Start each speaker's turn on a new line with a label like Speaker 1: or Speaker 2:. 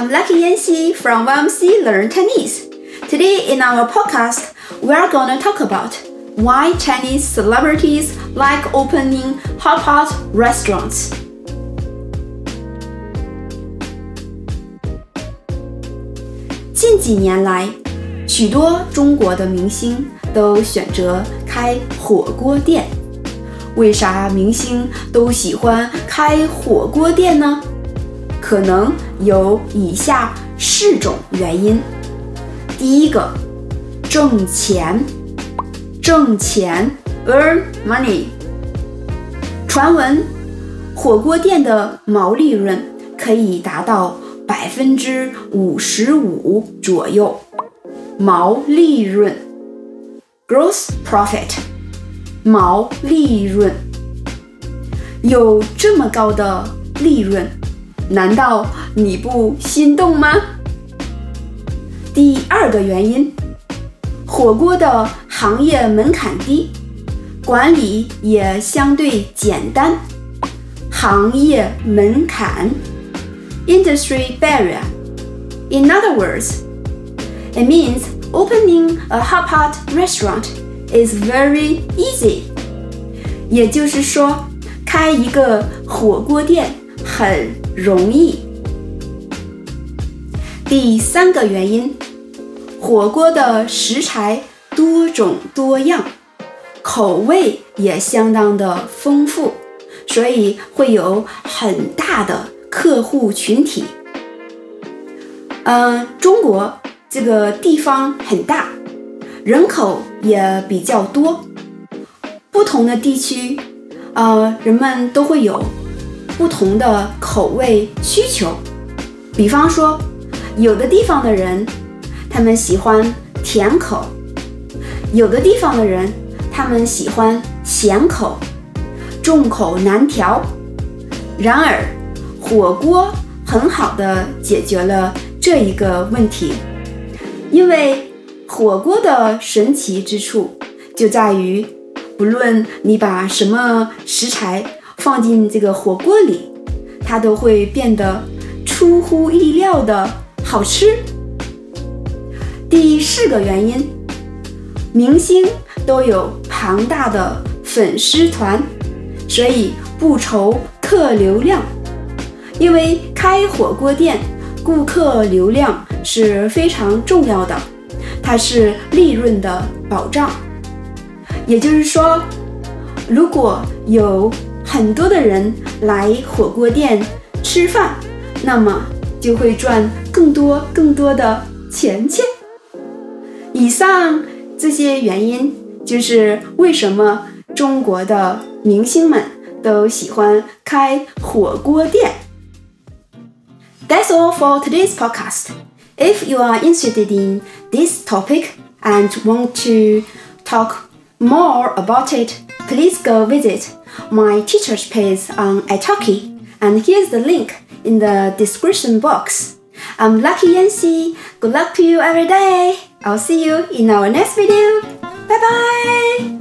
Speaker 1: I'm Lucky Yanxi from YMC Learn Chinese. Today in our podcast, we are going to talk about why Chinese celebrities like opening hot pot restaurants. 近几年来，许多中国的明星都选择开火锅店。为啥明星都喜欢开火锅店呢？ 可能有以下四种原因。第一个，挣钱，挣钱，earn money。传闻火锅店的毛利润可以达到百分之五十五左右，毛利润，gross profit，毛利润，有这么高的利润。难道你不心动吗？第二个原因，火锅的行业门槛低，管理也相对简单。行业门槛 （industry barrier）。In other words, it means opening a hot pot restaurant is very easy。也就是说，开一个火锅店很。容易。第三个原因，火锅的食材多种多样，口味也相当的丰富，所以会有很大的客户群体。嗯，中国这个地方很大，人口也比较多，不同的地区，呃，人们都会有。不同的口味需求，比方说，有的地方的人，他们喜欢甜口；有的地方的人，他们喜欢咸口，众口难调。然而，火锅很好的解决了这一个问题，因为火锅的神奇之处就在于，不论你把什么食材。放进这个火锅里，它都会变得出乎意料的好吃。第四个原因，明星都有庞大的粉丝团，所以不愁客流量。因为开火锅店，顾客流量是非常重要的，它是利润的保障。也就是说，如果有很多的人来火锅店吃饭，那么就会赚更多更多的钱钱。以上这些原因就是为什么中国的明星们都喜欢开火锅店。That's all for today's podcast. If you are interested in this topic and want to talk more about it, please go visit my teacher's page on italki, and here's the link in the description box. I'm Lucky Yancy. Good luck to you every day. I'll see you in our next video. Bye bye.